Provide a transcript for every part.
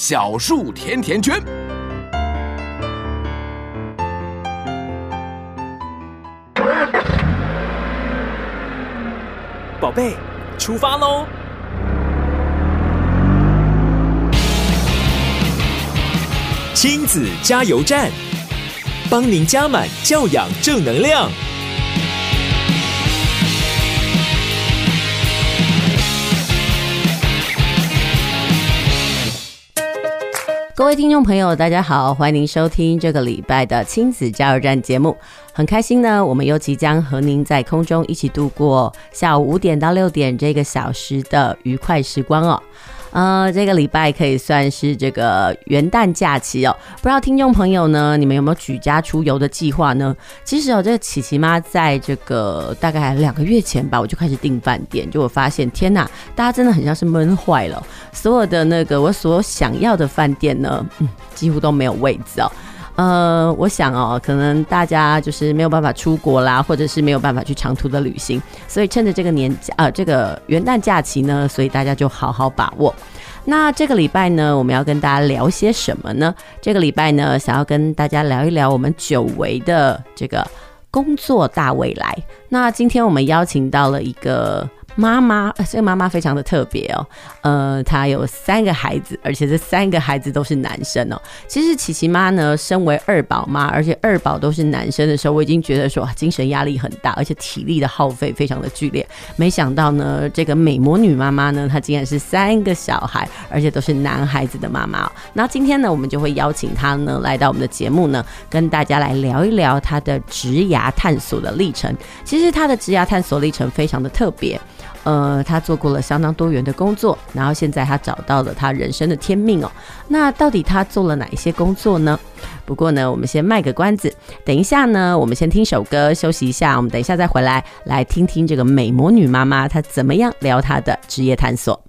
小树甜甜圈。宝贝，出发喽！亲子加油站，帮您加满教养正能量。各位听众朋友，大家好，欢迎您收听这个礼拜的亲子加油站节目。很开心呢，我们又即将和您在空中一起度过下午五点到六点这个小时的愉快时光哦。呃，这个礼拜可以算是这个元旦假期哦。不知道听众朋友呢，你们有没有举家出游的计划呢？其实哦，这个琪琪妈在这个大概两个月前吧，我就开始订饭店，就我发现，天哪，大家真的很像是闷坏了。所有的那个我所想要的饭店呢，嗯，几乎都没有位置哦。呃，我想哦，可能大家就是没有办法出国啦，或者是没有办法去长途的旅行，所以趁着这个年假，呃，这个元旦假期呢，所以大家就好好把握。那这个礼拜呢，我们要跟大家聊些什么呢？这个礼拜呢，想要跟大家聊一聊我们久违的这个工作大未来。那今天我们邀请到了一个。妈妈，这个妈妈非常的特别哦，呃，她有三个孩子，而且这三个孩子都是男生哦。其实琪琪妈呢，身为二宝妈，而且二宝都是男生的时候，我已经觉得说精神压力很大，而且体力的耗费非常的剧烈。没想到呢，这个美魔女妈妈呢，她竟然是三个小孩，而且都是男孩子的妈妈。那今天呢，我们就会邀请她呢来到我们的节目呢，跟大家来聊一聊她的职涯探索的历程。其实她的职涯探索历程非常的特别。呃，他做过了相当多元的工作，然后现在他找到了他人生的天命哦。那到底他做了哪一些工作呢？不过呢，我们先卖个关子，等一下呢，我们先听首歌休息一下，我们等一下再回来，来听听这个美魔女妈妈她怎么样聊她的职业探索。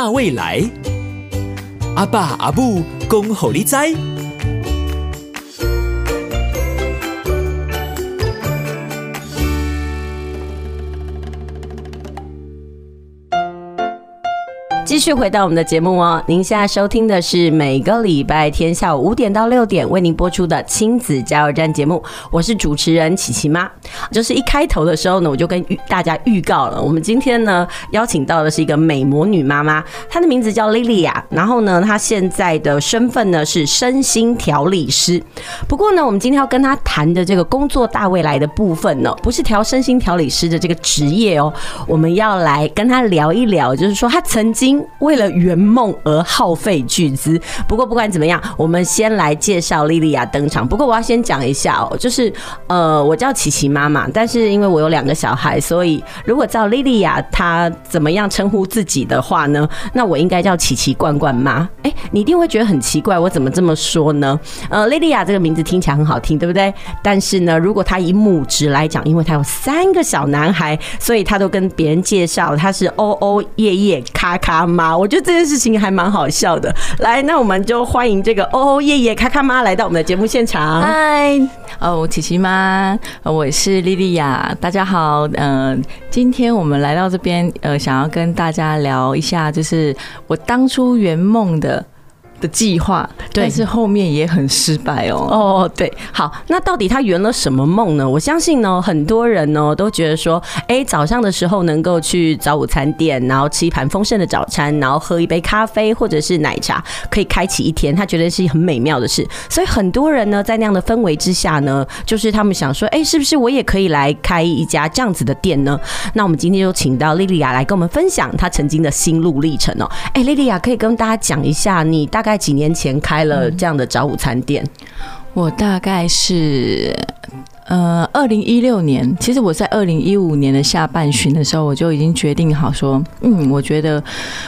大未来。阿爸阿母恭候你知。继续回到我们的节目哦，您现在收听的是每个礼拜天下午五点到六点为您播出的亲子加油站节目，我是主持人琪琪妈。就是一开头的时候呢，我就跟大家预告了，我们今天呢邀请到的是一个美魔女妈妈，她的名字叫莉莉亚，然后呢，她现在的身份呢是身心调理师。不过呢，我们今天要跟她谈的这个工作大未来的部分呢，不是调身心调理师的这个职业哦，我们要来跟她聊一聊，就是说她曾经。为了圆梦而耗费巨资。不过不管怎么样，我们先来介绍莉莉亚登场。不过我要先讲一下哦，就是呃，我叫琪琪妈妈，但是因为我有两个小孩，所以如果叫莉莉亚她怎么样称呼自己的话呢，那我应该叫琪琪罐罐妈。哎，你一定会觉得很奇怪，我怎么这么说呢？呃，莉莉亚这个名字听起来很好听，对不对？但是呢，如果她以母职来讲，因为她有三个小男孩，所以她都跟别人介绍她是欧欧爷爷咔咔妈，我觉得这件事情还蛮好笑的。来，那我们就欢迎这个欧欧耶耶咔咔妈来到我们的节目现场。嗨，哦，琪琪妈，我是莉莉亚，大家好。嗯、呃，今天我们来到这边，呃，想要跟大家聊一下，就是我当初圆梦的。的计划，但是后面也很失败哦。哦，对，好，那到底他圆了什么梦呢？我相信呢，很多人呢都觉得说，哎，早上的时候能够去早午餐店，然后吃一盘丰盛的早餐，然后喝一杯咖啡或者是奶茶，可以开启一天，他觉得是很美妙的事。所以很多人呢，在那样的氛围之下呢，就是他们想说，哎，是不是我也可以来开一家这样子的店呢？那我们今天就请到莉莉亚来跟我们分享她曾经的心路历程哦。哎，莉莉亚可以跟大家讲一下，你大概。在几年前开了这样的早午餐店，我大概是呃，二零一六年。其实我在二零一五年的下半旬的时候，我就已经决定好说，嗯，我觉得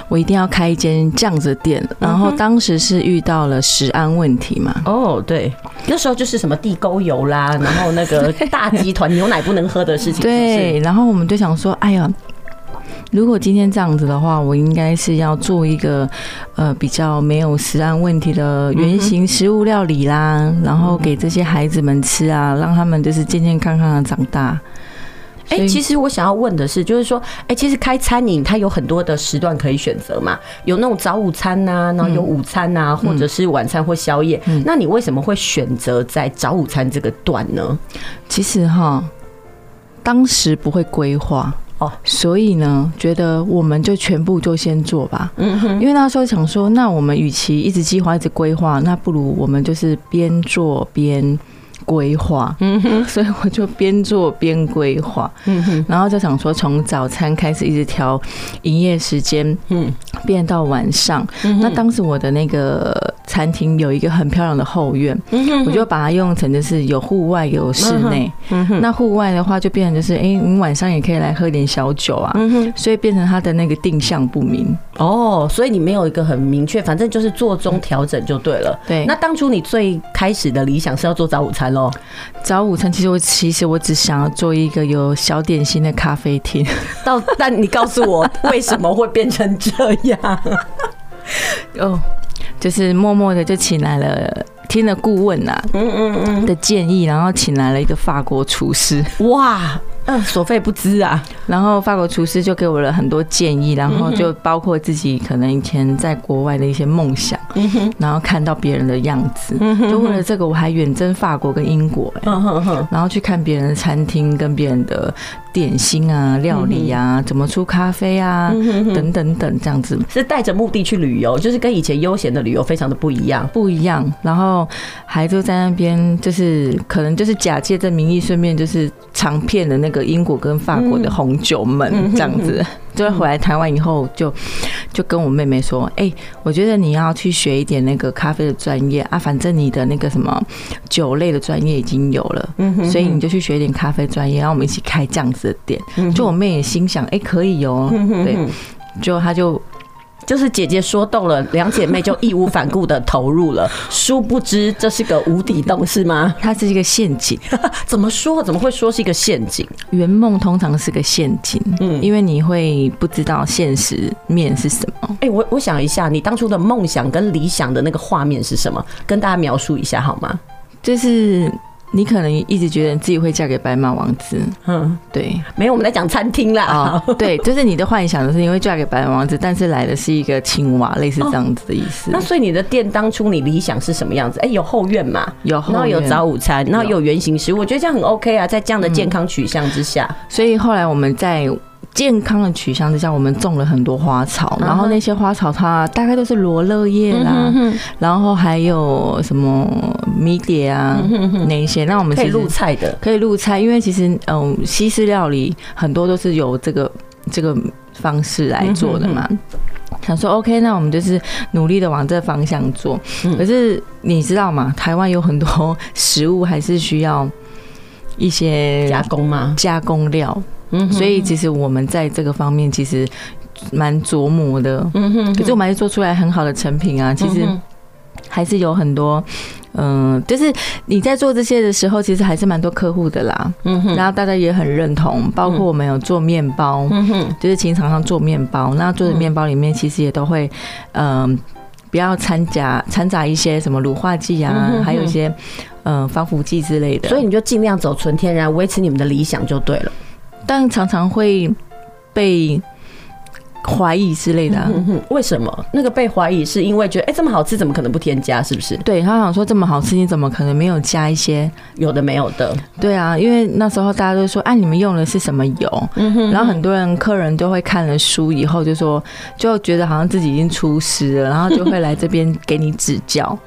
我一定要开一间这样子的店。然后当时是遇到了食安问题嘛？哦，对，那时候就是什么地沟油啦，然后那个大集团牛奶不能喝的事情。对，然后我们就想说，哎呀。如果今天这样子的话，我应该是要做一个呃比较没有食安问题的原型食物料理啦，然后给这些孩子们吃啊，让他们就是健健康康的长大。哎、欸，其实我想要问的是，就是说，哎、欸，其实开餐饮它有很多的时段可以选择嘛，有那种早午餐呐、啊，然后有午餐呐、啊，或者是晚餐或宵夜。那你为什么会选择在早午餐这个段呢？其实哈，当时不会规划。所以呢，觉得我们就全部就先做吧。嗯哼，因为那时候想说，那我们与其一直计划、一直规划，那不如我们就是边做边。规划，嗯哼，所以我就边做边规划，嗯哼，然后就想说，从早餐开始一直调营业时间，嗯，变到晚上。那当时我的那个餐厅有一个很漂亮的后院，我就把它用成就是有户外有室内，那户外的话就变成就是，哎，你晚上也可以来喝点小酒啊，所以变成它的那个定向不明。哦，所以你没有一个很明确，反正就是做中调整就对了。对，那当初你最开始的理想是要做早午餐喽。早午餐其实我其实我只想要做一个有小点心的咖啡厅。到但你告诉我为什么会变成这样？哦，就是默默的就请来了，听了顾问呐，嗯嗯嗯的建议，然后请来了一个法国厨师。哇！嗯，所费不赀啊。然后法国厨师就给我了很多建议，然后就包括自己可能以前在国外的一些梦想，然后看到别人的样子，就为了这个我还远征法国跟英国，然后去看别人的餐厅跟别人的点心啊、料理啊，怎么出咖啡啊，等等等这样子，是带着目的去旅游，就是跟以前悠闲的旅游非常的不一样，不一样。然后还就在那边，就是可能就是假借这名义，顺便就是尝遍的那个英国跟法国的红酒们这样子。就回来台湾以后，就就跟我妹妹说：“哎，我觉得你要去学一点那个咖啡的专业啊，反正你的那个什么酒类的专业已经有了，所以你就去学一点咖啡专业，然后我们一起开这样子的店。”就我妹也心想：“哎，可以哦。”对，就她就。就是姐姐说动了，两姐妹就义无反顾的投入了。殊不知这是个无底洞，是吗？它是一个陷阱。怎么说？怎么会说是一个陷阱？圆梦通常是个陷阱，嗯，因为你会不知道现实面是什么。哎，我我想一下，你当初的梦想跟理想的那个画面是什么？跟大家描述一下好吗？就是。你可能一直觉得自己会嫁给白马王子，嗯，对，没有，我们在讲餐厅啦。啊，对，就是你的幻想的是你会嫁给白马王子，但是来的是一个青蛙，类似这样子的意思。那所以你的店当初你理想是什么样子？哎，有后院嘛？有后院，然后有早午餐，然后有原型食物，我觉得这样很 OK 啊，在这样的健康取向之下，所以后来我们在。健康的取向之下，我们种了很多花草，然后那些花草它大概都是罗勒叶啦，然后还有什么迷迭啊那一些。那我们可以入菜的，可以入菜，因为其实嗯，西式料理很多都是有这个这个方式来做的嘛。想说 OK，那我们就是努力的往这方向做。可是你知道吗？台湾有很多食物还是需要一些加工吗？加工料。嗯，所以其实我们在这个方面其实蛮琢磨的，嗯哼，可是我们还是做出来很好的成品啊。其实还是有很多，嗯，就是你在做这些的时候，其实还是蛮多客户的啦，嗯哼，然后大家也很认同，包括我们有做面包，嗯。哼，就是请厂商做面包，那做的面包里面其实也都会，嗯，不要掺杂掺杂一些什么乳化剂啊，还有一些嗯防腐剂之类的，所以你就尽量走纯天然，维持你们的理想就对了。但常常会被怀疑之类的、啊，为什么？那个被怀疑是因为觉得，哎、欸，这么好吃，怎么可能不添加？是不是？对，他想说这么好吃，你怎么可能没有加一些有的没有的？对啊，因为那时候大家都说，哎、啊，你们用的是什么油？然后很多人客人都会看了书以后就说，就觉得好像自己已经出师了，然后就会来这边给你指教，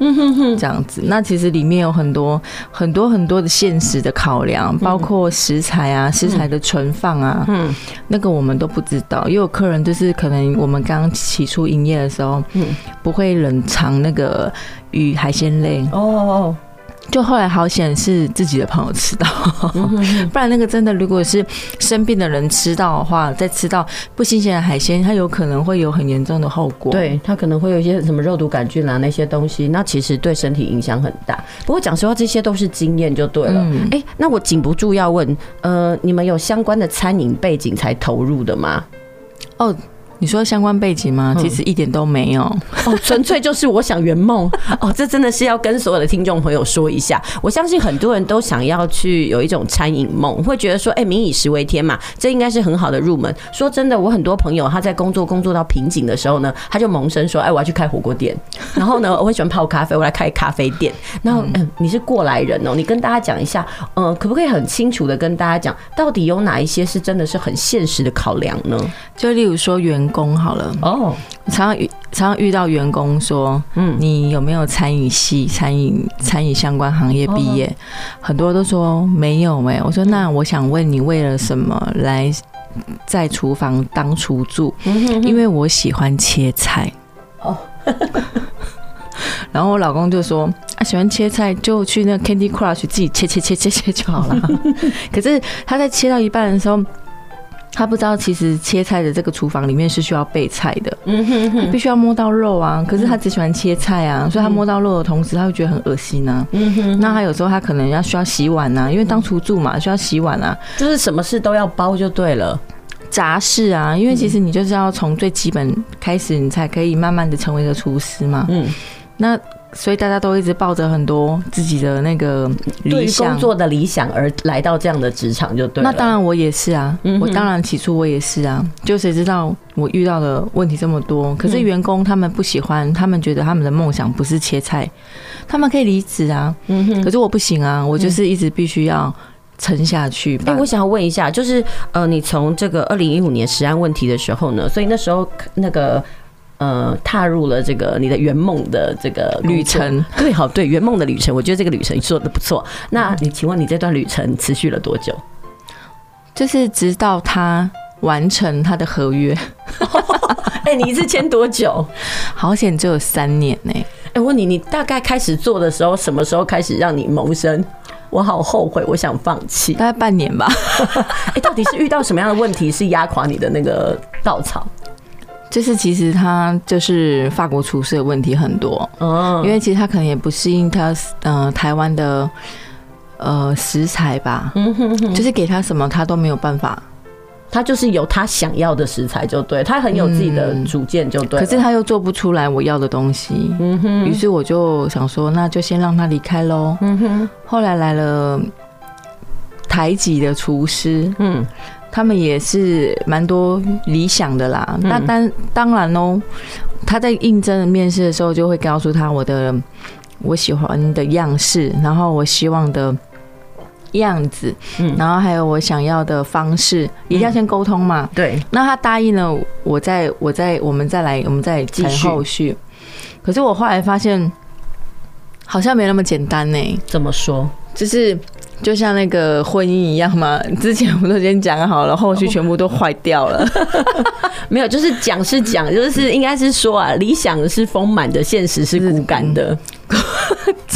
这样子。那其实里面有很多很多很多的现实的考量，包括食材啊，食材的存放啊，嗯，那个我们都不知道，也有客人就是。是可能我们刚起初营业的时候，嗯，不会冷藏那个鱼海鲜类哦，就后来好险是自己的朋友吃到，不然那个真的如果是生病的人吃到的话，再吃到不新鲜的海鲜，它有可能会有很严重的后果。对，它可能会有一些什么肉毒杆菌啊那些东西，那其实对身体影响很大。不过讲实话，这些都是经验就对了。哎，那我禁不住要问，呃，你们有相关的餐饮背景才投入的吗？哦。你说相关背景吗？其实一点都没有哦，纯粹就是我想圆梦 哦。这真的是要跟所有的听众朋友说一下。我相信很多人都想要去有一种餐饮梦，会觉得说，哎，民以食为天嘛，这应该是很好的入门。说真的，我很多朋友他在工作工作到瓶颈的时候呢，他就萌生说，哎，我要去开火锅店。然后呢，我会喜欢泡咖啡，我来开咖啡店。然后，嗯，你是过来人哦，你跟大家讲一下，嗯，可不可以很清楚的跟大家讲，到底有哪一些是真的是很现实的考量呢？就例如说员工好了哦，常常遇常常遇到员工说，嗯，你有没有餐饮系、餐饮餐饮相关行业毕业？很多都说没有哎。我说那我想问你，为了什么来在厨房当厨助？因为我喜欢切菜哦。然后我老公就说啊，喜欢切菜就去那 Candy Crush 自己切切切切切就好了。可是他在切到一半的时候。他不知道，其实切菜的这个厨房里面是需要备菜的，嗯哼哼，必须要摸到肉啊。可是他只喜欢切菜啊，所以他摸到肉的同时，他会觉得很恶心啊。嗯哼，那他有时候他可能要需要洗碗啊，因为当厨助嘛，需要洗碗啊，就是什么事都要包就对了。杂事啊，因为其实你就是要从最基本开始，你才可以慢慢的成为一个厨师嘛。嗯，那。所以大家都一直抱着很多自己的那个理想，工作的理想而来到这样的职场就对了。那当然我也是啊，我当然起初我也是啊。就谁知道我遇到的问题这么多？可是员工他们不喜欢，他们觉得他们的梦想不是切菜，他们可以离职啊。嗯可是我不行啊，我就是一直必须要撑下去。哎，我想要问一下，就是呃，你从这个二零一五年食安问题的时候呢，所以那时候那个。呃，踏入了这个你的圆梦的这个旅程，对，好，对，圆梦的旅程，我觉得这个旅程做的不错。那你请问你这段旅程持续了多久？就是直到他完成他的合约。哎、欸，你一次签多久？好险，只有三年呢。哎，我问你，你大概开始做的时候，什么时候开始让你萌生？我好后悔，我想放弃。大概半年吧。哎，到底是遇到什么样的问题是压垮你的那个稻草？就是其实他就是法国厨师的问题很多嗯，因为其实他可能也不适应他呃台湾的呃食材吧，嗯哼哼，就是给他什么他都没有办法。他就是有他想要的食材就对，他很有自己的主见就对、嗯。可是他又做不出来我要的东西，嗯哼。于是我就想说，那就先让他离开喽。嗯哼。后来来了台籍的厨师，嗯，他们也是蛮多理想的啦。那当当然哦，他在应征的面试的时候就会告诉他我的我喜欢的样式，然后我希望的。样子，嗯，然后还有我想要的方式，一定要先沟通嘛。对，那他答应了，我再我再我们再来，我们再谈后续。可是我后来发现，好像没那么简单呢。怎么说？就是就像那个婚姻一样嘛，之前我们都先讲好了，后续全部都坏掉了。没有，就是讲是讲，就是应该是说啊，理想是丰满的，现实是骨感的。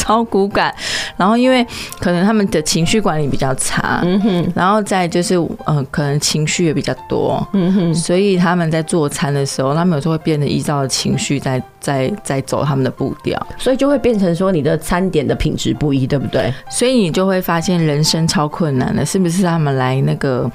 超骨感，然后因为可能他们的情绪管理比较差，嗯哼，然后再就是呃，可能情绪也比较多，嗯哼，所以他们在做餐的时候，他们有时候会变得依照情绪在在在走他们的步调，所以就会变成说你的餐点的品质不一，对不对？所以你就会发现人生超困难的，是不是？他们来那个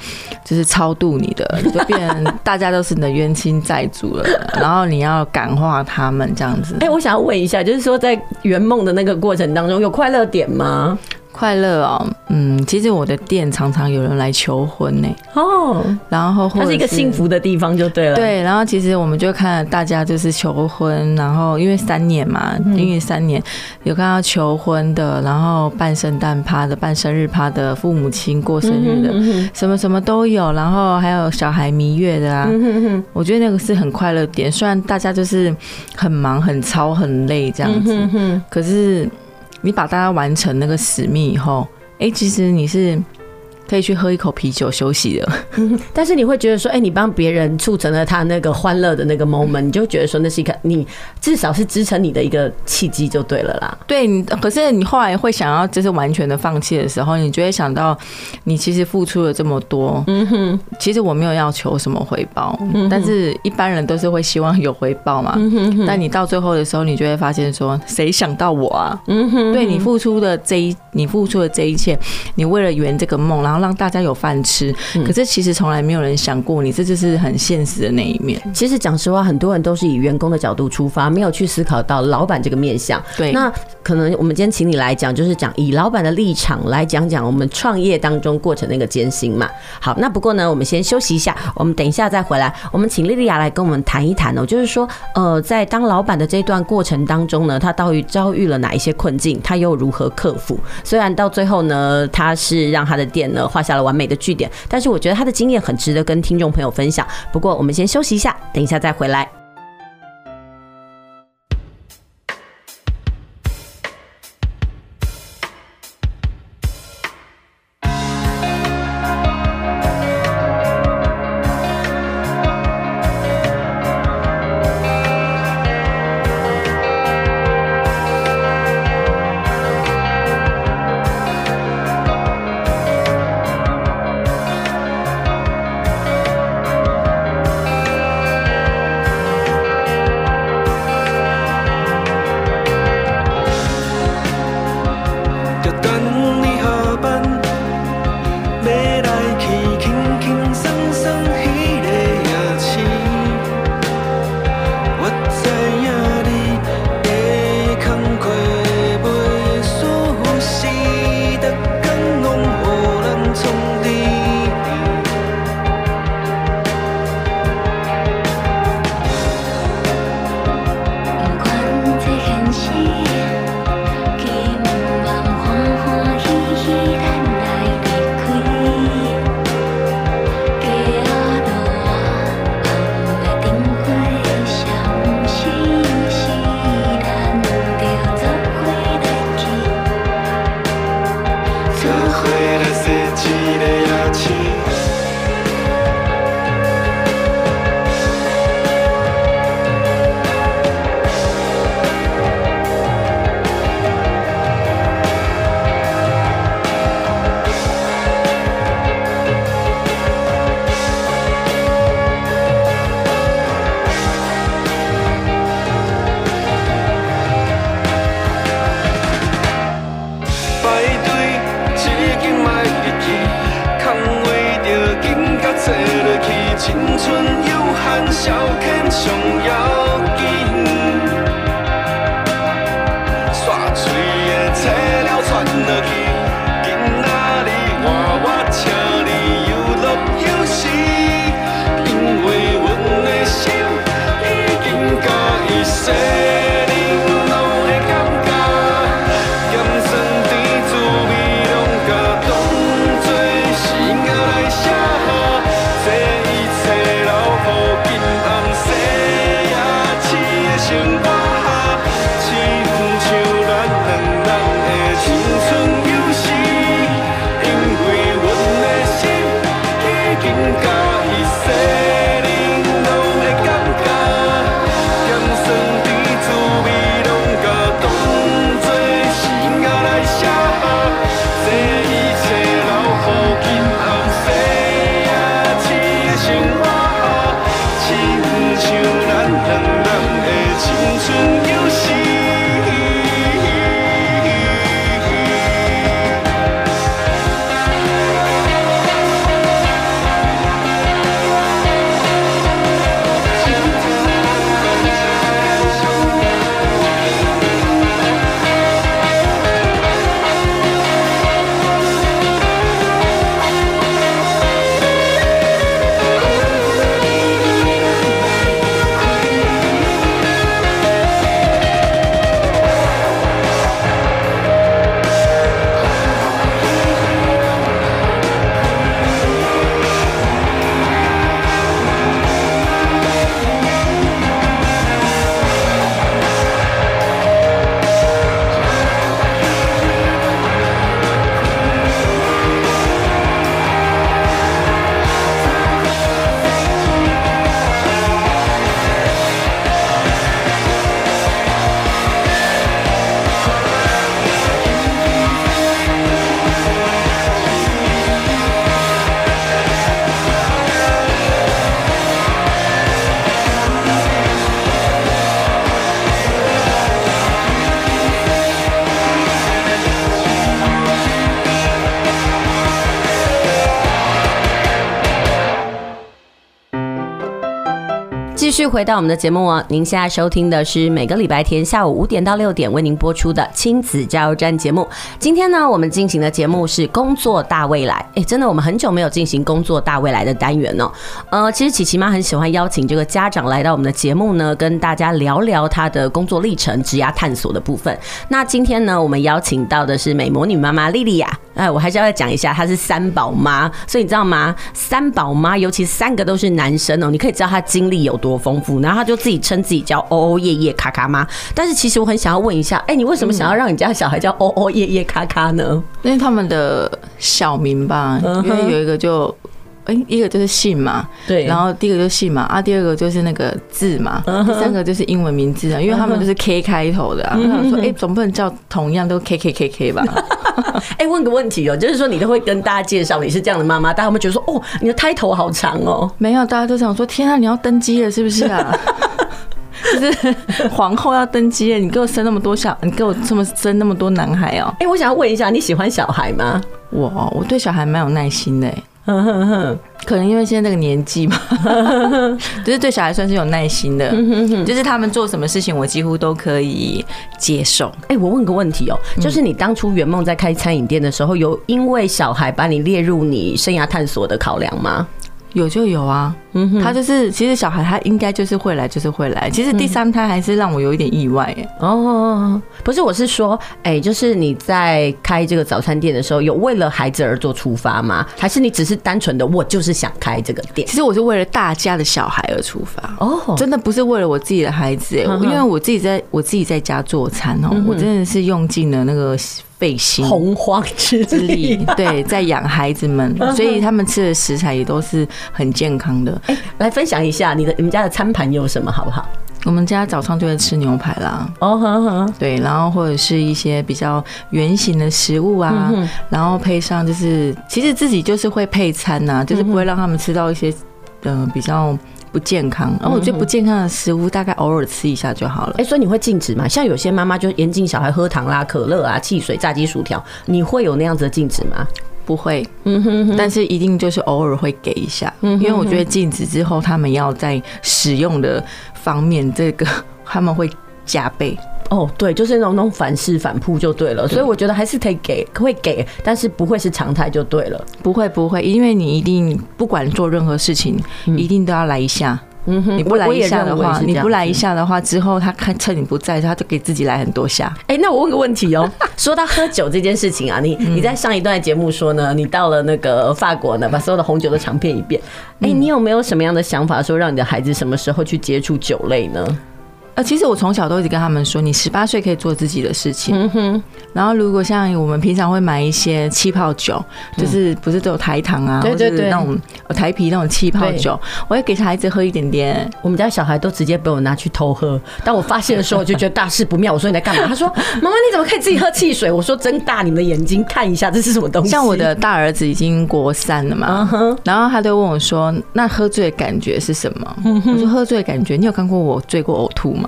就是超度你的，你就变成大家都是你的冤亲债主了，然后你要感化他们这样子。哎、欸，我想要问一下，就是说在圆梦的那个过程当中，有快乐点吗？快乐哦，嗯，其实我的店常常有人来求婚呢。哦，然后它是一个幸福的地方就对了。对，然后其实我们就看大家就是求婚，然后因为三年嘛，因为三年有看到求婚的，然后办圣诞趴的，办生日趴的，父母亲过生日的，什么什么都有，然后还有小孩蜜月的啊。我觉得那个是很快乐点，虽然大家就是很忙、很操、很累这样子，可是。你把大家完成那个使命以后，哎、其实你是。可以去喝一口啤酒休息的，但是你会觉得说，哎，你帮别人促成了他那个欢乐的那个 moment，你就觉得说那是一个你至少是支撑你的一个契机就对了啦。对，可是你后来会想要就是完全的放弃的时候，你就会想到你其实付出了这么多，嗯哼，其实我没有要求什么回报，嗯但是一般人都是会希望有回报嘛，但你到最后的时候，你就会发现说，谁想到我啊？嗯哼，对你付出的这一，你付出的这一切，你为了圆这个梦，然后。让大家有饭吃，可是其实从来没有人想过你，这就是很现实的那一面。其实讲实话，很多人都是以员工的角度出发，没有去思考到老板这个面相。对，那可能我们今天请你来讲，就是讲以老板的立场来讲讲我们创业当中过程的一个艰辛嘛。好，那不过呢，我们先休息一下，我们等一下再回来。我们请莉莉亚来跟我们谈一谈哦，就是说，呃，在当老板的这段过程当中呢，他到底遭遇了哪一些困境，他又如何克服？虽然到最后呢，他是让他的店呢。画下了完美的句点，但是我觉得他的经验很值得跟听众朋友分享。不过，我们先休息一下，等一下再回来。继续回到我们的节目哦，您现在收听的是每个礼拜天下午五点到六点为您播出的亲子加油站节目。今天呢，我们进行的节目是工作大未来。哎，真的，我们很久没有进行工作大未来的单元哦。呃，其实琪琪妈很喜欢邀请这个家长来到我们的节目呢，跟大家聊聊他的工作历程、职涯探索的部分。那今天呢，我们邀请到的是美魔女妈妈莉莉亚。哎，我还是要再讲一下，她是三宝妈，所以你知道吗？三宝妈，尤其三个都是男生哦，你可以知道她经历有多丰富。然后她就自己称自己叫“哦哦夜夜咔咔妈”，但是其实我很想要问一下，哎，你为什么想要让你家小孩叫“哦哦夜夜咔咔”呢？因为他们的小名吧，因为有一个就。哎，一个就是姓嘛，对，然后第一个就是姓嘛，啊，第二个就是那个字嘛，第三个就是英文名字啊，因为他们都是 K 开头的啊。我想说，哎，总不能叫同样都 K K K K 吧？哎，问个问题哦，就是说你都会跟大家介绍你是这样的妈妈，大家会觉得说，哦，你的胎头好长哦。没有，大家都想说，天啊，你要登基了是不是啊？就是皇后要登基了，你给我生那么多小，你给我这么生那么多男孩哦。哎，我想要问一下，你喜欢小孩吗？我我对小孩蛮有耐心的。哼哼哼，可能因为现在这个年纪嘛，就是对小孩算是有耐心的，就是他们做什么事情，我几乎都可以接受。哎，我问个问题哦，就是你当初圆梦在开餐饮店的时候，有因为小孩把你列入你生涯探索的考量吗？有就有啊。嗯哼，他就是，其实小孩他应该就是会来，就是会来。其实第三胎还是让我有一点意外哎。哦，不是，我是说，哎，就是你在开这个早餐店的时候，有为了孩子而做出发吗？还是你只是单纯的我就是想开这个店？其实我是为了大家的小孩而出发。哦，真的不是为了我自己的孩子哎，因为我自己在我自己在家做餐哦，我真的是用尽了那个费心洪荒之力，对，在养孩子们，所以他们吃的食材也都是很健康的。哎，来分享一下你的你们家的餐盘有什么好不好？我们家早上就会吃牛排啦。哦，好好。对，然后或者是一些比较圆形的食物啊，然后配上就是其实自己就是会配餐呐，就是不会让他们吃到一些呃比较不健康。然后我觉得不健康的食物大概偶尔吃一下就好了。哎，所以你会禁止吗？像有些妈妈就严禁小孩喝糖啦、可乐啊、汽水、炸鸡、薯条，你会有那样子的禁止吗？不会，嗯哼，但是一定就是偶尔会给一下，因为我觉得禁止之后，他们要在使用的方面，这个他们会加倍。哦，对，就是那种那种反噬反扑就对了，所以我觉得还是可以给，会给，但是不会是常态就对了。不会不会，因为你一定不管做任何事情，一定都要来一下。嗯哼，你不来一下的话，你不来一下的话，之后他看趁你不在，他就给自己来很多下。哎，那我问个问题哦，说到喝酒这件事情啊，你你在上一段节目说呢，你到了那个法国呢，把所有的红酒都尝遍一遍。哎，你有没有什么样的想法，说让你的孩子什么时候去接触酒类呢？呃，其实我从小都一直跟他们说，你十八岁可以做自己的事情。嗯哼。然后，如果像我们平常会买一些气泡酒，就是不是都有台糖啊，对对对，那种台啤那种气泡酒，我会给孩子喝一点点。我们家小孩都直接被我拿去偷喝。当我发现的时候，我就觉得大事不妙。我说你在干嘛？他说：“妈妈，你怎么可以自己喝汽水？”我说：“睁大你们的眼睛看一下，这是什么东西？”像我的大儿子已经国三了嘛，然后他就问我说：“那喝醉的感觉是什么？”我说：“喝醉的感觉，你有看过我醉过呕吐吗？”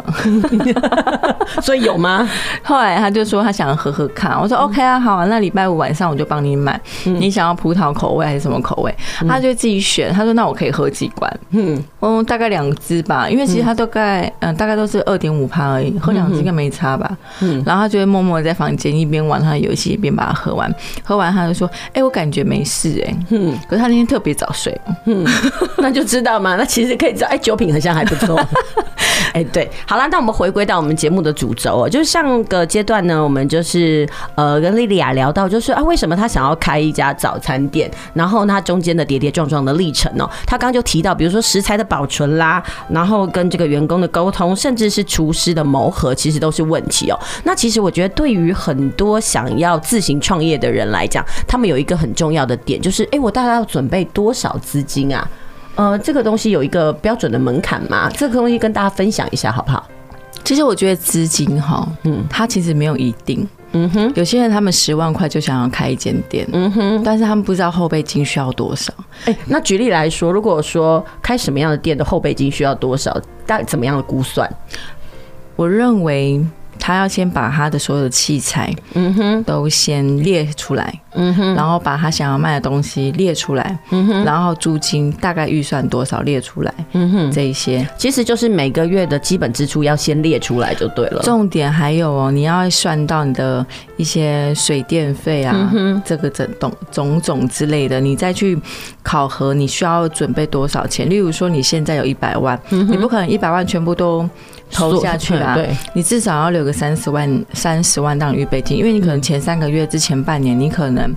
所以有吗？后来他就说他想喝喝看。我说 OK 啊，好啊，那礼拜五晚上我就帮你买。你想要葡萄口味还是什么口味？他就自己选。他说那我可以喝几罐？嗯，嗯，大概两支吧，因为其实他大概嗯大概都是二点五趴而已，喝两支应该没差吧。嗯，然后他就会默默在房间一边玩他的游戏，一边把它喝完。喝完他就说：“哎，我感觉没事哎。”嗯，可是他那天特别早睡。嗯，那就知道嘛。那其实可以知道，哎，酒品好像还不错。哎，对，好了，那我们回归到我们节目的主轴哦，就是上个阶段呢，我们就是呃跟莉莉亚聊到，就是啊，为什么她想要开一家早餐店，然后她中间的跌跌撞撞的历程哦，她刚刚就提到，比如说食材的保存啦，然后跟这个员工的沟通，甚至是厨师的磨合，其实都是问题哦。那其实我觉得，对于很多想要自行创业的人来讲，他们有一个很重要的点，就是哎，我大概要准备多少资金啊？呃，这个东西有一个标准的门槛吗？这个东西跟大家分享一下好不好？其实我觉得资金哈，嗯，它其实没有一定，嗯哼。有些人他们十万块就想要开一间店，嗯哼，但是他们不知道后备金需要多少。哎，那举例来说，如果说开什么样的店的后备金需要多少，大概怎么样的估算？我认为。他要先把他的所有的器材，嗯哼，都先列出来，嗯哼，然后把他想要卖的东西列出来，嗯哼，然后租金大概预算多少列出来，嗯哼，这一些其实就是每个月的基本支出要先列出来就对了。重点还有哦，你要算到你的一些水电费啊，嗯，这个整种种种之类的，你再去考核你需要准备多少钱。例如说你现在有一百万，你不可能一百万全部都。投下去啊！对，你至少要留个三十万，三十万当预备金，因为你可能前三个月之前半年，你可能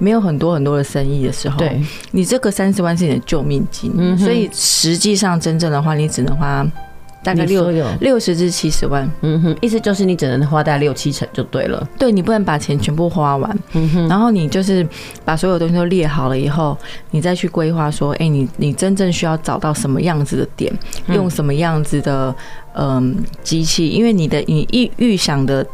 没有很多很多的生意的时候，对，你这个三十万是你的救命金，嗯，所以实际上真正的话，你只能花。大概六六十至七十万，嗯哼，意思就是你只能花大概六七成就对了。对，你不能把钱全部花完，嗯哼。然后你就是把所有东西都列好了以后，你再去规划说，哎，你你真正需要找到什么样子的点，用什么样子的嗯机器，因为你的你预预想的。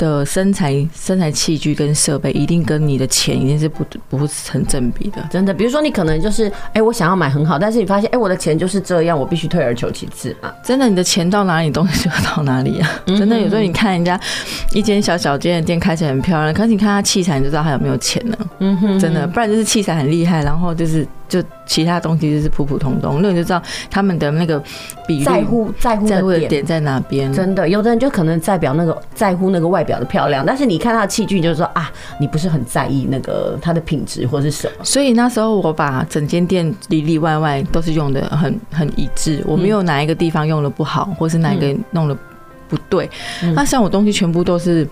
的身材、身材器具跟设备，一定跟你的钱一定是不不成正比的。真的，比如说你可能就是，哎、欸，我想要买很好，但是你发现，哎、欸，我的钱就是这样，我必须退而求其次嘛。真的，你的钱到哪里，东西就到哪里啊。真的，有时候你看人家一间小小间的店开起来很漂亮，可是你看他器材，你就知道他有没有钱了。嗯哼，真的，不然就是器材很厉害，然后就是。就其他东西就是普普通通，那你就知道他们的那个比在乎在乎在乎的点在哪边。真的，有的人就可能代表那个在乎那个外表的漂亮，但是你看他的器具，就是说啊，你不是很在意那个它的品质或是什么。所以那时候我把整间店里里外外都是用的很很一致，我没有哪一个地方用的不好，或是哪一个弄的不对。那像我东西全部都是。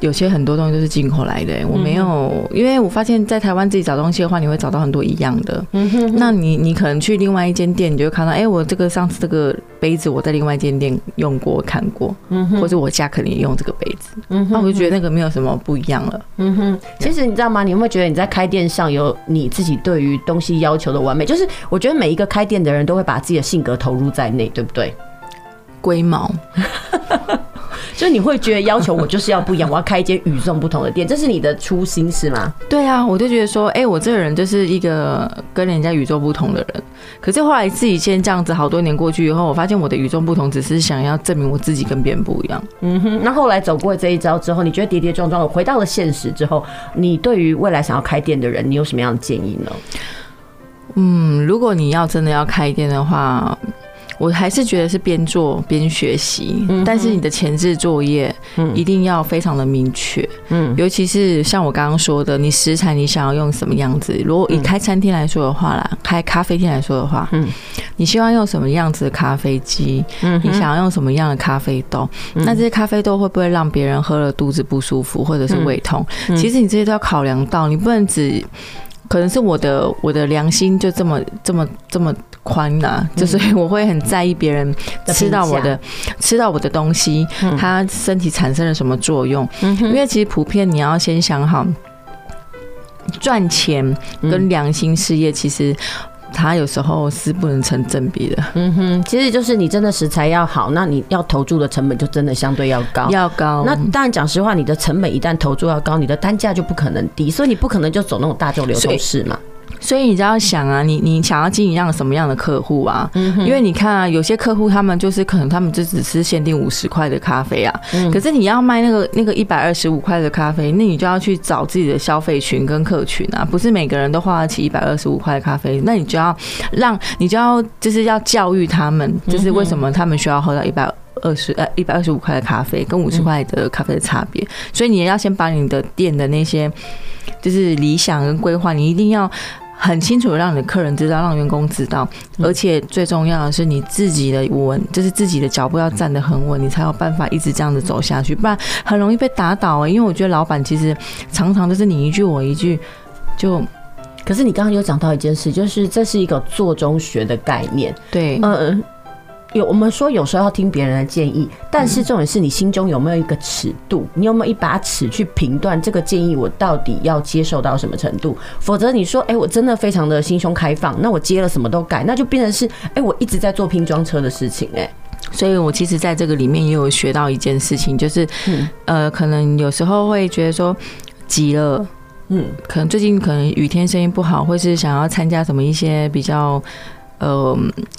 有些很多东西都是进口来的，我没有，因为我发现，在台湾自己找东西的话，你会找到很多一样的。嗯哼，那你你可能去另外一间店，你就会看到，哎，我这个上次这个杯子我在另外一间店用过看过，嗯哼，或者我家可能也用这个杯子，嗯哼，那我就觉得那个没有什么不一样了。嗯哼，其实你知道吗？你有没有觉得你在开店上有你自己对于东西要求的完美？就是我觉得每一个开店的人都会把自己的性格投入在内，对不对？龟毛。所以你会觉得要求我就是要不一样，我要开一间与众不同的店，这是你的初心是吗？对啊，我就觉得说，哎，我这个人就是一个跟人家与众不同的人。可是后来自己先这样子，好多年过去以后，我发现我的与众不同只是想要证明我自己跟别人不一样。嗯哼。那后来走过这一招之后，你觉得跌跌撞撞的回到了现实之后，你对于未来想要开店的人，你有什么样的建议呢？嗯，如果你要真的要开店的话。我还是觉得是边做边学习，但是你的前置作业一定要非常的明确，嗯，尤其是像我刚刚说的，你食材你想要用什么样子？如果以开餐厅来说的话啦，开咖啡店来说的话，嗯，你希望用什么样子的咖啡机？嗯，你想要用什么样的咖啡豆？那这些咖啡豆会不会让别人喝了肚子不舒服或者是胃痛？其实你这些都要考量到，你不能只。可能是我的我的良心就这么这么这么宽呐、啊，就是我会很在意别人吃到我的吃到我的东西，它身体产生了什么作用？因为其实普遍你要先想好，赚钱跟良心事业其实。它有时候是不能成正比的。嗯哼，其实就是你真的食材要好，那你要投注的成本就真的相对要高，要高。那当然讲实话，你的成本一旦投注要高，你的单价就不可能低，所以你不可能就走那种大众流通式嘛。所以你就要想啊，你你想要经营样什么样的客户啊？因为你看啊，有些客户他们就是可能他们就只是限定五十块的咖啡啊，可是你要卖那个那个一百二十五块的咖啡，那你就要去找自己的消费群跟客群啊，不是每个人都花得起一百二十五块的咖啡，那你就要让你就要就是要教育他们，就是为什么他们需要喝到一百二十呃一百二十五块的咖啡跟五十块的咖啡的差别，所以你也要先把你的店的那些就是理想跟规划，你一定要。很清楚的让你的客人知道，让员工知道，而且最重要的是你自己的稳，就是自己的脚步要站得很稳，你才有办法一直这样子走下去，不然很容易被打倒啊、欸。因为我觉得老板其实常常就是你一句我一句，就，可是你刚刚有讲到一件事，就是这是一个做中学的概念，对，嗯。有我们说有时候要听别人的建议，但是重点是你心中有没有一个尺度，你有没有一把尺去评断这个建议我到底要接受到什么程度？否则你说，哎，我真的非常的心胸开放，那我接了什么都改，那就变成是，哎，我一直在做拼装车的事情，哎。所以我其实在这个里面也有学到一件事情，就是，呃，可能有时候会觉得说急了，嗯，可能最近可能雨天生意不好，或是想要参加什么一些比较。呃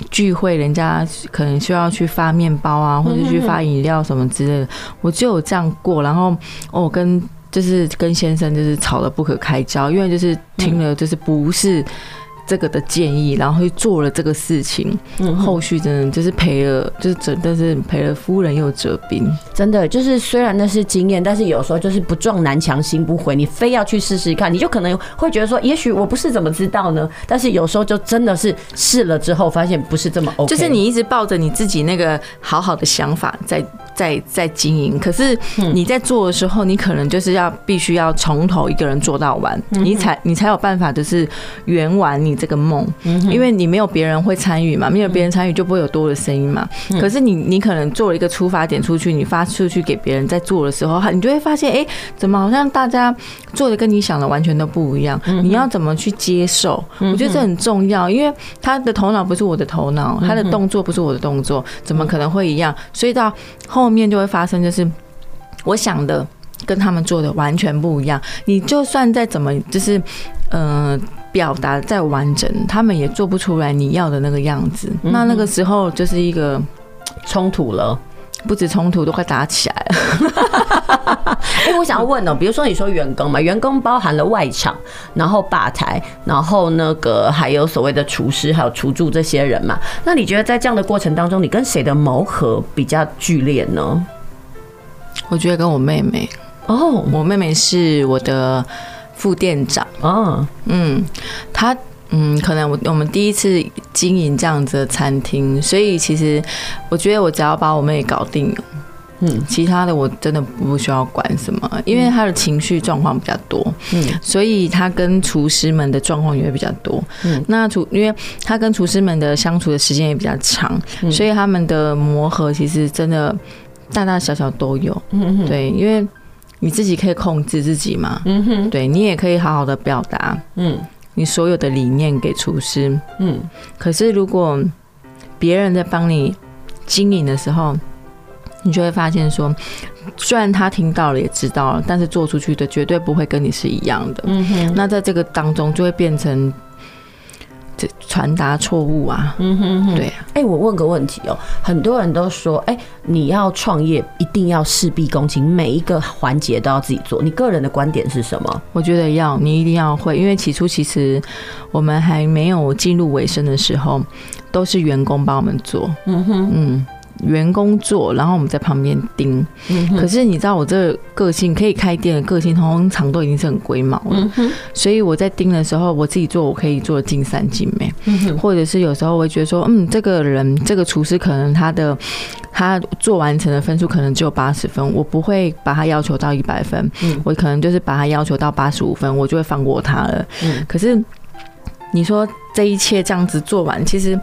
聚会，人家可能需要去发面包啊，或者去发饮料什么之类的，我就有这样过。然后我跟就是跟先生就是吵得不可开交，因为就是听了就是不是。这个的建议，然后去做了这个事情，嗯，后续真的就是赔了，就是真的是赔了夫人又折兵。真的就是虽然那是经验，但是有时候就是不撞南墙心不回，你非要去试试看，你就可能会觉得说，也许我不是怎么知道呢？但是有时候就真的是试了之后，发现不是这么 OK。就是你一直抱着你自己那个好好的想法在在在经营，可是你在做的时候，你可能就是要必须要从头一个人做到完，你才你才有办法就是圆完你。这个梦，因为你没有别人会参与嘛，没有别人参与就不会有多的声音嘛。可是你，你可能做了一个出发点出去，你发出去给别人在做的时候，你就会发现，哎，怎么好像大家做的跟你想的完全都不一样？你要怎么去接受？我觉得这很重要，因为他的头脑不是我的头脑，他的动作不是我的动作，怎么可能会一样？所以到后面就会发生，就是我想的跟他们做的完全不一样。你就算再怎么，就是嗯。呃表达再完整，他们也做不出来你要的那个样子。那那个时候就是一个冲突了，不止冲突，都快打起来了。哎，我想要问哦，比如说你说员工嘛，员工包含了外场，然后吧台，然后那个还有所谓的厨师，还有厨助这些人嘛。那你觉得在这样的过程当中，你跟谁的磨合比较剧烈呢？我觉得跟我妹妹。哦，我妹妹是我的。副店长啊，嗯，他嗯，可能我我们第一次经营这样子的餐厅，所以其实我觉得我只要把我妹搞定，嗯，其他的我真的不需要管什么，因为他的情绪状况比较多，嗯，所以他跟厨师们的状况也会比较多，嗯，那厨因为他跟厨师们的相处的时间也比较长，所以他们的磨合其实真的大大小小都有，嗯，对，因为。你自己可以控制自己嘛？嗯哼，对，你也可以好好的表达，嗯，你所有的理念给厨师，嗯。可是如果别人在帮你经营的时候，你就会发现说，虽然他听到了也知道了，但是做出去的绝对不会跟你是一样的。嗯哼，那在这个当中就会变成。传达错误啊，嗯哼哼，对啊。哎，我问个问题哦，很多人都说，哎，你要创业一定要事必躬亲，每一个环节都要自己做。你个人的观点是什么？我觉得要，你一定要会，因为起初其实我们还没有进入尾声的时候，都是员工帮我们做。嗯哼，嗯。员工做，然后我们在旁边盯。可是你知道我这个个性，可以开店的个性，通常都已经是很龟毛了。所以我在盯的时候，我自己做，我可以做尽善尽美。或者是有时候我会觉得说，嗯，这个人这个厨师可能他的他做完成的分数可能只有八十分，我不会把他要求到一百分。我可能就是把他要求到八十五分，我就会放过他了。可是你说这一切这样子做完，其实。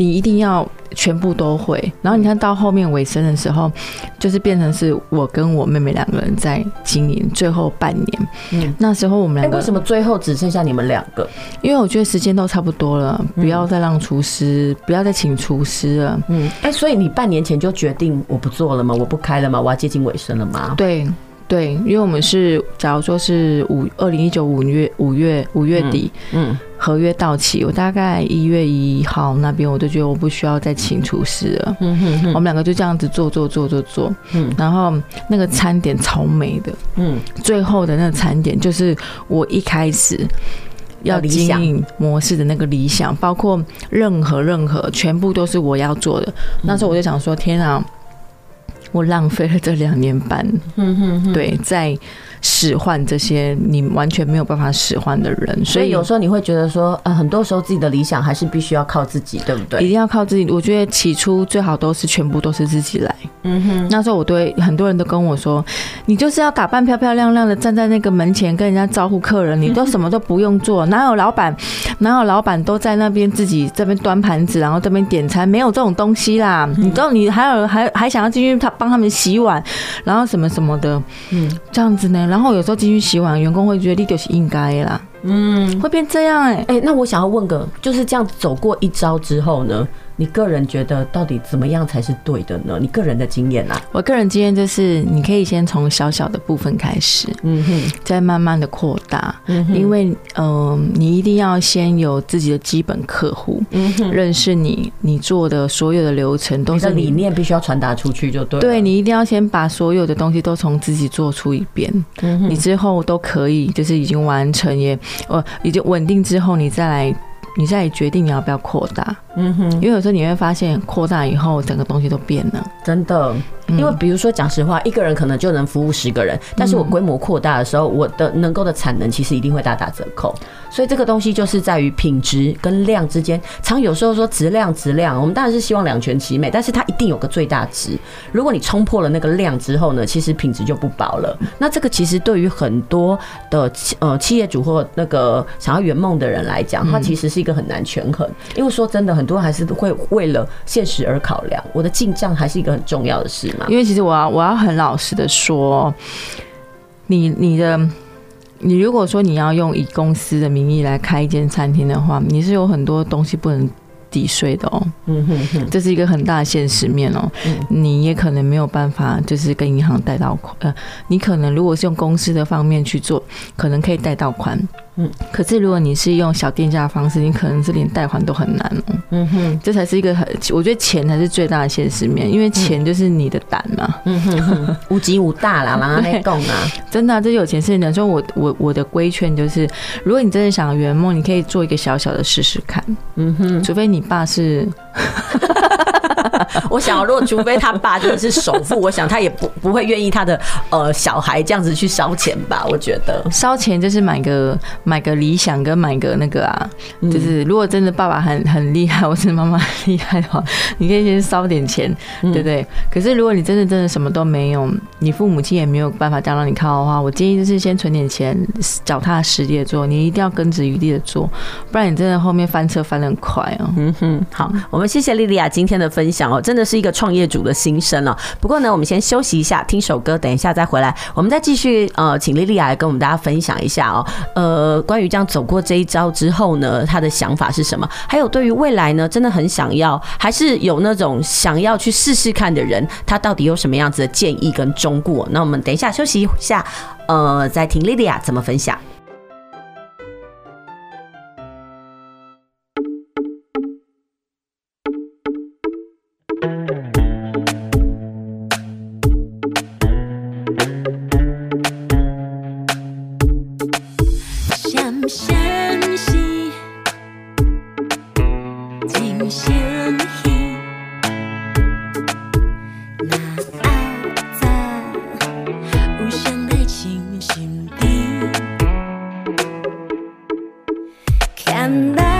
你一定要全部都会，然后你看到后面尾声的时候，就是变成是我跟我妹妹两个人在经营最后半年。嗯，那时候我们两个为什么最后只剩下你们两个？因为我觉得时间都差不多了，不要再让厨师，不要再请厨师了。嗯，哎，所以你半年前就决定我不做了吗？我不开了吗？我要接近尾声了吗？对。对，因为我们是，假如说是五二零一九五月五月五月底，嗯，合约到期，我大概一月一号那边，我就觉得我不需要再请厨师了，嗯哼哼，我们两个就这样子做做做做做，嗯，然后那个餐点超美的，嗯，最后的那个餐点就是我一开始要经营模式的那个理想，包括任何任何全部都是我要做的，那时候我就想说，天啊！我浪费了这两年半，嗯哼哼，对，在使唤这些你完全没有办法使唤的人，所以有时候你会觉得说，呃，很多时候自己的理想还是必须要靠自己，对不对？一定要靠自己。我觉得起初最好都是全部都是自己来。嗯哼，那时候我对很多人都跟我说，你就是要打扮漂漂亮亮的站在那个门前跟人家招呼客人，你都什么都不用做，哪有老板，哪有老板都在那边自己这边端盘子，然后这边点餐，没有这种东西啦。你知道你还有还还想要进去他帮他们洗碗，然后什么什么的，嗯，这样子呢。然后有时候进去洗碗，员工会觉得你就是应该啦，嗯，会变这样哎、欸、哎、欸，那我想要问个，就是这样走过一招之后呢？你个人觉得到底怎么样才是对的呢？你个人的经验啊？我个人经验就是，你可以先从小小的部分开始，嗯哼，再慢慢的扩大，嗯哼，因为嗯、呃，你一定要先有自己的基本客户，嗯哼，认识你，你做的所有的流程都是理念必须要传达出去就对，对，你一定要先把所有的东西都从自己做出一遍，嗯哼，你之后都可以，就是已经完成也，哦，已经稳定之后，你再来。你再决定你要不要扩大，嗯哼，因为有时候你会发现扩大以后，整个东西都变了，真的。因为比如说，讲实话，一个人可能就能服务十个人，但是我规模扩大的时候，我的能够的产能其实一定会大打折扣。所以这个东西就是在于品质跟量之间，常有时候说质量质量，我们当然是希望两全其美，但是它一定有个最大值。如果你冲破了那个量之后呢，其实品质就不保了。那这个其实对于很多的呃企业主或那个想要圆梦的人来讲，它其实是一个很难权衡。因为说真的，很多人还是会为了现实而考量，我的进账还是一个很重要的事嘛。因为其实我要我要很老实的说，你你的你如果说你要用以公司的名义来开一间餐厅的话，你是有很多东西不能抵税的哦。嗯哼哼，这是一个很大的现实面哦。你也可能没有办法，就是跟银行贷到款。呃，你可能如果是用公司的方面去做，可能可以贷到款。嗯，可是如果你是用小店家的方式，你可能是连贷款都很难哦。嗯哼，这才是一个很，我觉得钱才是最大的现实面，因为钱就是你的胆嘛。嗯哼，无极无大啦，然后来讲啊，真的、啊，这有钱是人说我我我的规劝就是，如果你真的想圆梦，你可以做一个小小的试试看。嗯哼，除非你爸是。我想，如果除非他爸真的是首富，我想他也不不会愿意他的呃小孩这样子去烧钱吧？我觉得烧钱就是买个买个理想跟买个那个啊，就是如果真的爸爸很很厉害，或是妈妈很 厉害的话，你可以先烧点钱，对不对？可是如果你真的真的什么都没有，你父母亲也没有办法这样让你靠的话，我建议就是先存点钱，脚踏实地的做，你一定要根植于地的做，不然你真的后面翻车翻的很快哦。嗯哼，好，我们谢谢莉莉亚今天的分享哦，真的是一个创业主的心声了。不过呢，我们先休息一下，听首歌，等一下再回来，我们再继续呃，请莉莉亚来跟我们大家分享一下哦。呃，关于这样走过这一遭之后呢，他的想法是什么？还有对于未来呢，真的很想要，还是有那种想要去试试看的人，他到底有什么样子的建议跟忠告？那我们等一下休息一下，呃，再听莉莉亚怎么分享。And that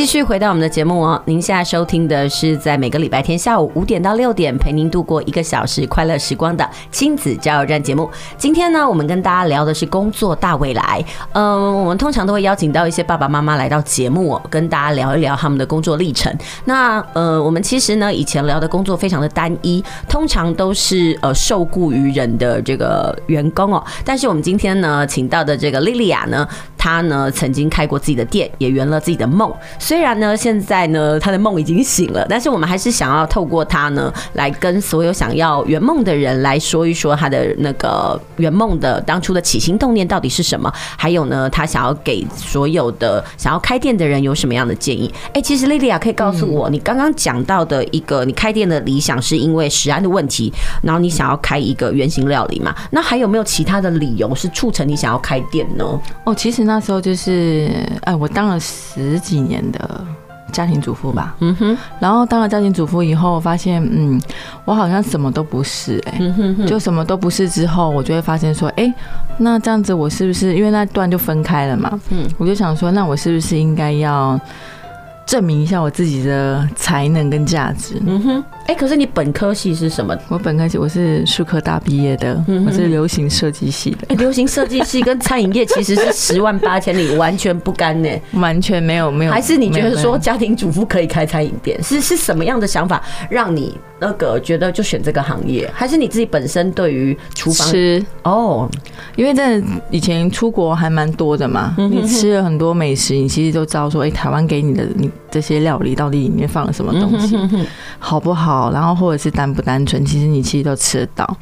继续回到我们的节目哦，您现在收听的是在每个礼拜天下午五点到六点陪您度过一个小时快乐时光的亲子加油站节目。今天呢，我们跟大家聊的是工作大未来。嗯，我们通常都会邀请到一些爸爸妈妈来到节目，跟大家聊一聊他们的工作历程。那呃，我们其实呢，以前聊的工作非常的单一，通常都是呃受雇于人的这个员工哦。但是我们今天呢，请到的这个莉莉亚呢，他呢曾经开过自己的店，也圆了自己的梦。虽然呢，现在呢，他的梦已经醒了，但是我们还是想要透过他呢，来跟所有想要圆梦的人来说一说他的那个圆梦的当初的起心动念到底是什么，还有呢，他想要给所有的想要开店的人有什么样的建议？哎，其实莉莉亚可以告诉我，你刚刚讲到的一个你开店的理想是因为食安的问题，然后你想要开一个原型料理嘛？那还有没有其他的理由是促成你想要开店呢？哦，其实那时候就是，哎，我当了十几年的。家庭主妇吧，嗯哼，然后当了家庭主妇以后，发现，嗯，我好像什么都不是、欸，哎、嗯，就什么都不是之后，我就会发现说，哎、欸，那这样子我是不是因为那段就分开了嘛，嗯，我就想说，那我是不是应该要。证明一下我自己的才能跟价值。嗯哼，哎，可是你本科系是什么？我本科系我是数科大毕业的，我是流行设计系的。哎，流行设计系跟餐饮业其实是十万八千里，完全不干呢，完全没有没有。还是你觉得说家庭主妇可以开餐饮店？是是什么样的想法让你那个觉得就选这个行业？还是你自己本身对于厨房吃哦？因为在以前出国还蛮多的嘛，你吃了很多美食，你其实都知道说，哎，台湾给你的你。这些料理到底里面放了什么东西，好不好？然后或者是单不单纯？其实你其实都吃得到。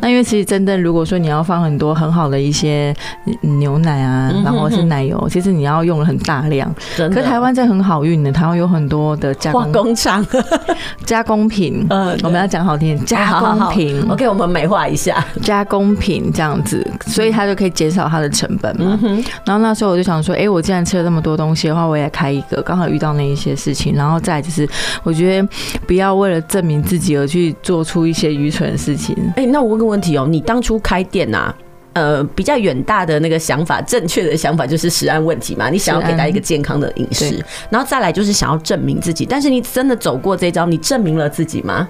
那因为其实真的，如果说你要放很多很好的一些牛奶啊，然后是奶油，其实你要用了很大量。可是台湾这很好运的，台湾有很多的加工工厂、加工品。嗯，我们要讲好听，加工品。OK，我们美化一下加工品这样子，所以它就可以减少它的成本嘛。然后那时候我就想说，哎，我既然吃了这么多东西的话，我也开一个。刚好遇到那。一些事情，然后再就是，我觉得不要为了证明自己而去做出一些愚蠢的事情。哎、欸，那我问个问题哦，你当初开店呐、啊，呃，比较远大的那个想法，正确的想法就是食安问题嘛，你想要给大家一个健康的饮食，然后再来就是想要证明自己。但是你真的走过这招，你证明了自己吗？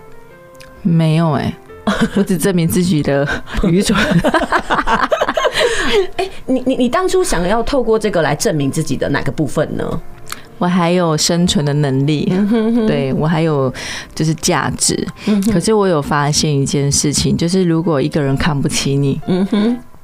没有哎、欸，我只证明自己的愚蠢。哎、欸，你你你当初想要透过这个来证明自己的哪个部分呢？我还有生存的能力，对，我还有就是价值。可是我有发现一件事情，就是如果一个人看不起你，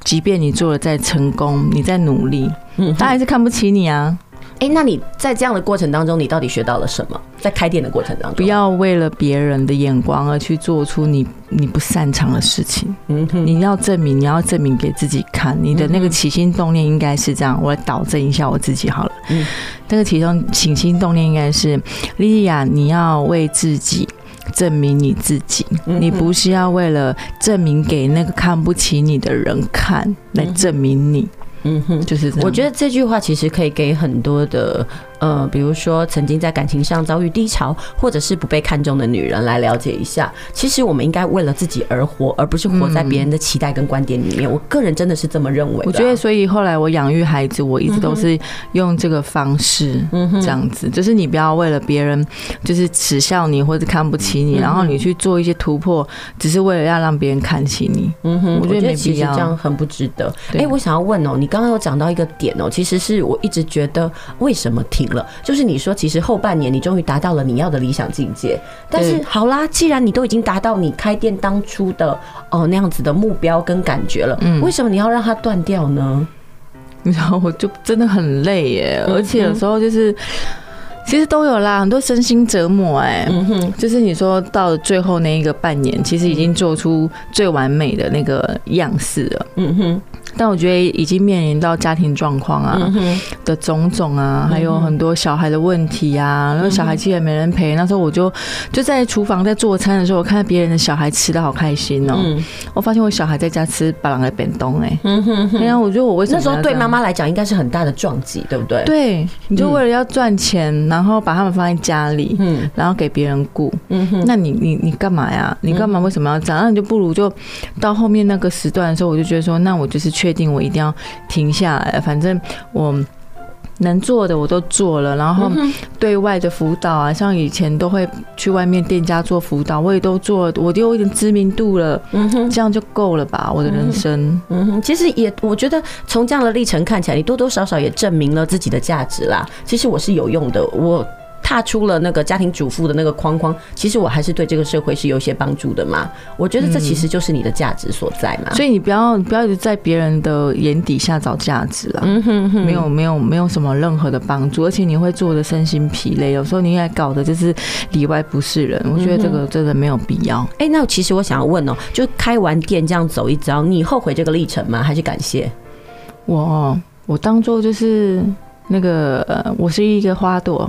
即便你做的再成功，你再努力，他还是看不起你啊。哎，那你在这样的过程当中，你到底学到了什么？在开店的过程当中，不要为了别人的眼光而去做出你你不擅长的事情。嗯，你要证明，你要证明给自己看，你的那个起心动念应该是这样。我来导正一下我自己好了。嗯，那个起心起心动念应该是莉莉亚，你要为自己证明你自己，你不是要为了证明给那个看不起你的人看来证明你。嗯哼，就是。我觉得这句话其实可以给很多的呃，比如说曾经在感情上遭遇低潮，或者是不被看重的女人来了解一下。其实我们应该为了自己而活，而不是活在别人的期待跟观点里面。我个人真的是这么认为的。我觉得，所以后来我养育孩子，我一直都是用这个方式，嗯，这样子，就是你不要为了别人就是耻笑你或者看不起你，然后你去做一些突破，只是为了要让别人看起你。嗯哼，我觉得其实，这样很不值得。哎，我想要问哦，你刚刚有讲到一个点哦，其实是我一直觉得为什么停了，就是你说其实后半年你终于达到了你要的理想境界，但是好啦，既然你都已经达到你开店当初的哦那样子的目标跟感觉了，嗯，为什么你要让它断掉呢？你知道我就真的很累耶，而且有时候就是。其实都有啦，很多身心折磨哎、欸，嗯哼，就是你说到最后那一个半年，其实已经做出最完美的那个样式了，嗯哼。但我觉得已经面临到家庭状况啊的种种啊，还有很多小孩的问题啊，然后小孩其实也没人陪。那时候我就就在厨房在做餐的时候，我看到别人的小孩吃的好开心哦。我发现我小孩在家吃巴郎的扁冬哎，嗯哼。然后我觉得我为什么那时候对妈妈来讲应该是很大的撞击，对不对？对，你就为了要赚钱，然后把他们放在家里，嗯，然后给别人顾，嗯哼。那你你你干嘛呀？你干嘛为什么要这样？那你就不如就到后面那个时段的时候，我就觉得说，那我就是。确定我一定要停下来，反正我能做的我都做了，然后对外的辅导啊，像以前都会去外面店家做辅导，我也都做了，我就有一点知名度了，嗯哼，这样就够了吧？我的人生，嗯哼，其实也我觉得从这样的历程看起来，你多多少少也证明了自己的价值啦。其实我是有用的，我。踏出了那个家庭主妇的那个框框，其实我还是对这个社会是有一些帮助的嘛。我觉得这其实就是你的价值所在嘛。所以你不要不要一直在别人的眼底下找价值了。嗯哼哼，没有没有没有什么任何的帮助，而且你会做的身心疲累，有时候你也搞的就是里外不是人。我觉得这个真的没有必要。哎，那其实我想要问哦，就开完店这样走一遭，你后悔这个历程吗？还是感谢？我我当做就是。那个，我是一个花朵，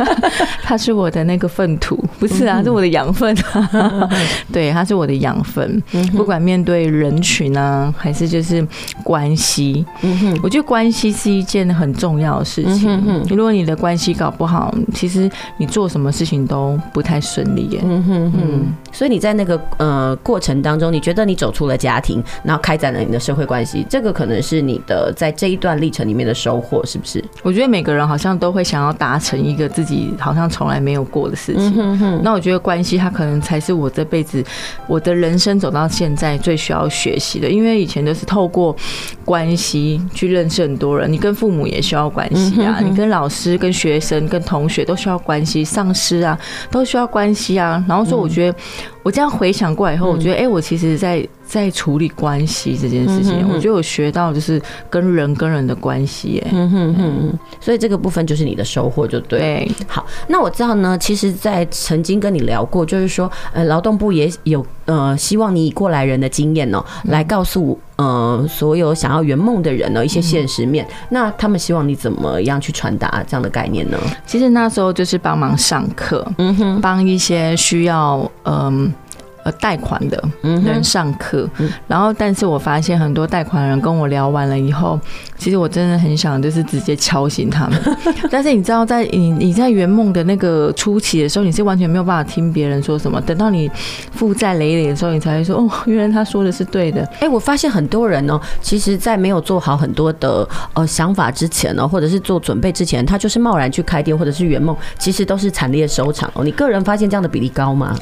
它是我的那个粪土，不是啊，是我的养分啊。对，它是我的养分。不管面对人群啊，还是就是关系，我觉得关系是一件很重要的事情。如果你的关系搞不好，其实你做什么事情都不太顺利耶。嗯。所以你在那个呃过程当中，你觉得你走出了家庭，然后开展了你的社会关系，这个可能是你的在这一段历程里面的收获，是不是？我觉得每个人好像都会想要达成一个自己好像从来没有过的事情。那我觉得关系，它可能才是我这辈子我的人生走到现在最需要学习的。因为以前都是透过关系去认识很多人，你跟父母也需要关系啊，你跟老师、跟学生、跟同学都需要关系，上司啊都需要关系啊。然后说，我觉得。我这样回想过来以后，我觉得，哎，我其实在在处理关系这件事情，我觉得我学到就是跟人跟人的关系，哎，嗯哼哼，所以这个部分就是你的收获，就对。好，那我知道呢，其实，在曾经跟你聊过，就是说，呃，劳动部也有呃，希望你以过来人的经验哦，来告诉呃所有想要圆梦的人呢一些现实面。那他们希望你怎么样去传达这样的概念呢？其实那时候就是帮忙上课，嗯哼，帮一些需要嗯。贷款的人上课，然后，但是我发现很多贷款的人跟我聊完了以后，其实我真的很想就是直接敲醒他们。但是你知道，在你你在圆梦的那个初期的时候，你是完全没有办法听别人说什么。等到你负债累累的时候，你才会说哦，原来他说的是对的。哎，我发现很多人呢，其实，在没有做好很多的呃想法之前呢，或者是做准备之前，他就是贸然去开店或者是圆梦，其实都是惨烈收场哦。你个人发现这样的比例高吗？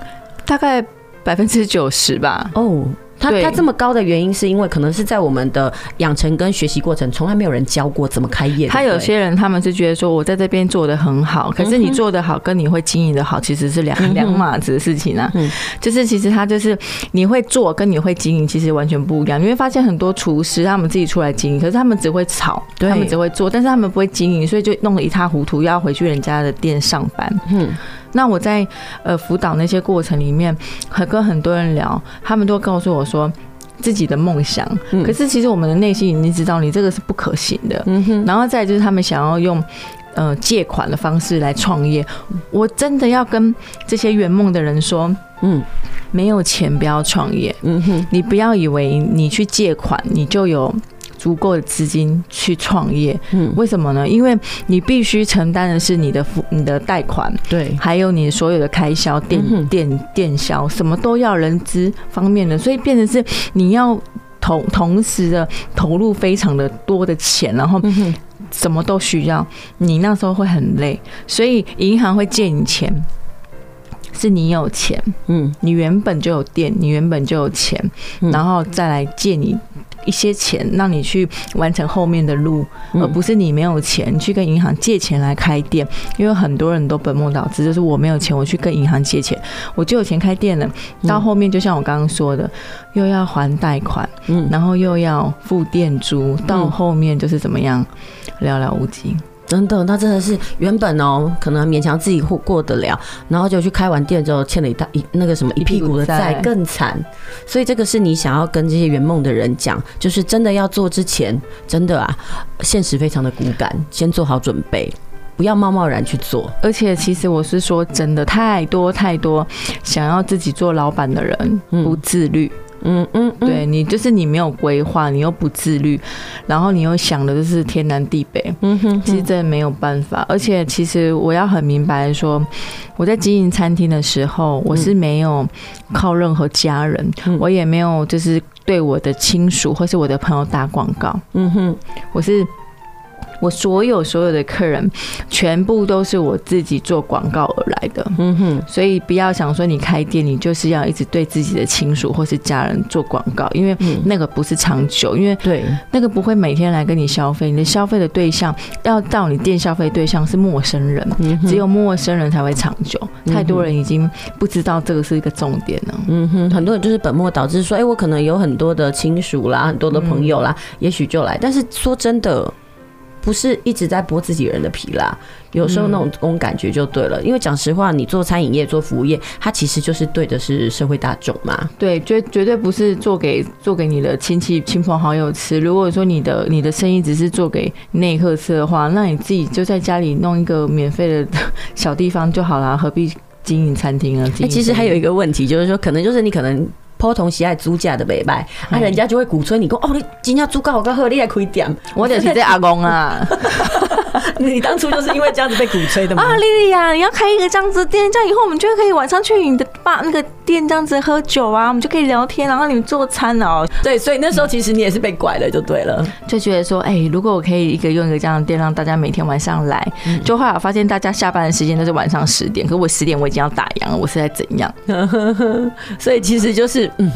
大概。百分之九十吧。哦，他他这么高的原因是因为可能是在我们的养成跟学习过程，从来没有人教过怎么开业。他有些人他们是觉得说，我在这边做的很好，可是你做的好跟你会经营的好其实是两两码子的事情啊。嗯就是其实他就是你会做跟你会经营其实完全不一样。你会发现很多厨师他们自己出来经营，可是他们只会炒，他们只会做，但是他们不会经营，所以就弄得一塌糊涂，要回去人家的店上班。嗯。那我在呃辅导那些过程里面，和跟很多人聊，他们都告诉我说自己的梦想，可是其实我们的内心已经知道你这个是不可行的。嗯哼。然后再就是他们想要用呃借款的方式来创业，我真的要跟这些圆梦的人说，嗯，没有钱不要创业。嗯哼。你不要以为你去借款，你就有。足够的资金去创业。嗯，为什么呢？因为你必须承担的是你的付你的贷款，对，还有你所有的开销，电电电销，什么都要人资方面的，所以变成是你要同同时的投入非常的多的钱，然后什么都需要，你那时候会很累，所以银行会借你钱。是你有钱，嗯，你原本就有店，你原本就有钱，然后再来借你一些钱，让你去完成后面的路，而不是你没有钱去跟银行借钱来开店。因为很多人都本末倒置，就是我没有钱，我去跟银行借钱，我就有钱开店了。到后面就像我刚刚说的，又要还贷款，嗯，然后又要付店租，到后面就是怎么样，寥寥无几。真的，那真的是原本哦，可能勉强自己过过得了，然后就去开完店之后欠了一大一那个什么一屁股的债，更惨。所以这个是你想要跟这些圆梦的人讲，就是真的要做之前，真的啊，现实非常的骨感，先做好准备，不要贸贸然去做。而且其实我是说真的，太多太多想要自己做老板的人不自律。嗯嗯嗯，对你就是你没有规划，你又不自律，然后你又想的就是天南地北，嗯哼，其实真的没有办法。而且其实我要很明白说，我在经营餐厅的时候，我是没有靠任何家人，我也没有就是对我的亲属或是我的朋友打广告，嗯哼，我是。我所有所有的客人，全部都是我自己做广告而来的。嗯哼，所以不要想说你开店，你就是要一直对自己的亲属或是家人做广告，因为那个不是长久，因为对那个不会每天来跟你消费。你的消费的对象要到你店消费对象是陌生人，只有陌生人才会长久。太多人已经不知道这个是一个重点了。嗯哼，很多人就是本末倒置，说哎，我可能有很多的亲属啦，很多的朋友啦，也许就来。但是说真的。不是一直在剥自己人的皮啦，有时候那种那种感觉就对了。因为讲实话，你做餐饮业、做服务业，它其实就是对的是社会大众嘛。对，绝绝对不是做给做给你的亲戚、亲朋好友吃。如果说你的你的生意只是做给内客吃的话，那你自己就在家里弄一个免费的小地方就好了，何必经营餐厅呢？哎，其实还有一个问题，就是说，可能就是你可能。普通喜爱租价的买卖，啊，人家就会鼓吹你讲哦，你真正租高好好，你来开店。我就是这阿公啊，你当初就是因为这样子被鼓吹的吗？啊，莉莉呀，你要开一个这样子的店，这样以后我们就可以晚上去你的爸那个店这样子喝酒啊，我们就可以聊天，然后你们做餐哦。对，所以那时候其实你也是被拐了，就对了，就觉得说，哎、欸，如果我可以一个用一个这样的店，让大家每天晚上来，就后来我发现大家下班的时间都是晚上十点，可是我十点我已经要打烊了，我是在怎样？所以其实就是。嗯，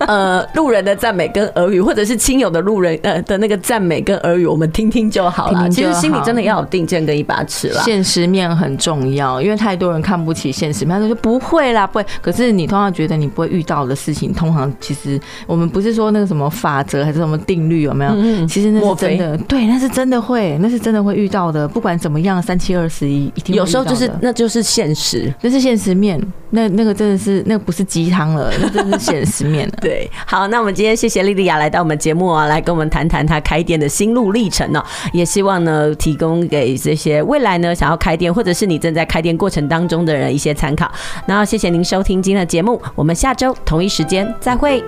呃，路人的赞美跟耳语，或者是亲友的路人呃的那个赞美跟耳语，我们听听就好了。其实心里真的要有定见跟一把尺了。现实面很重要，因为太多人看不起现实面，他说就不会啦，不会。可是你通常觉得你不会遇到的事情，通常其实我们不是说那个什么法则还是什么定律有没有？嗯，其实那是真的，对，那是真的会，那是真的会遇到的。不管怎么样，三七二十一，一定有时候就是那就是现实，那是现实面。那那个真的是那个不是鸡汤了，那真的是现实面了。对，好，那我们今天谢谢莉莉亚来到我们节目啊，来跟我们谈谈她开店的心路历程呢。也希望呢，提供给这些未来呢想要开店，或者是你正在开店过程当中的人一些参考。那谢谢您收听今天的节目，我们下周同一时间再会。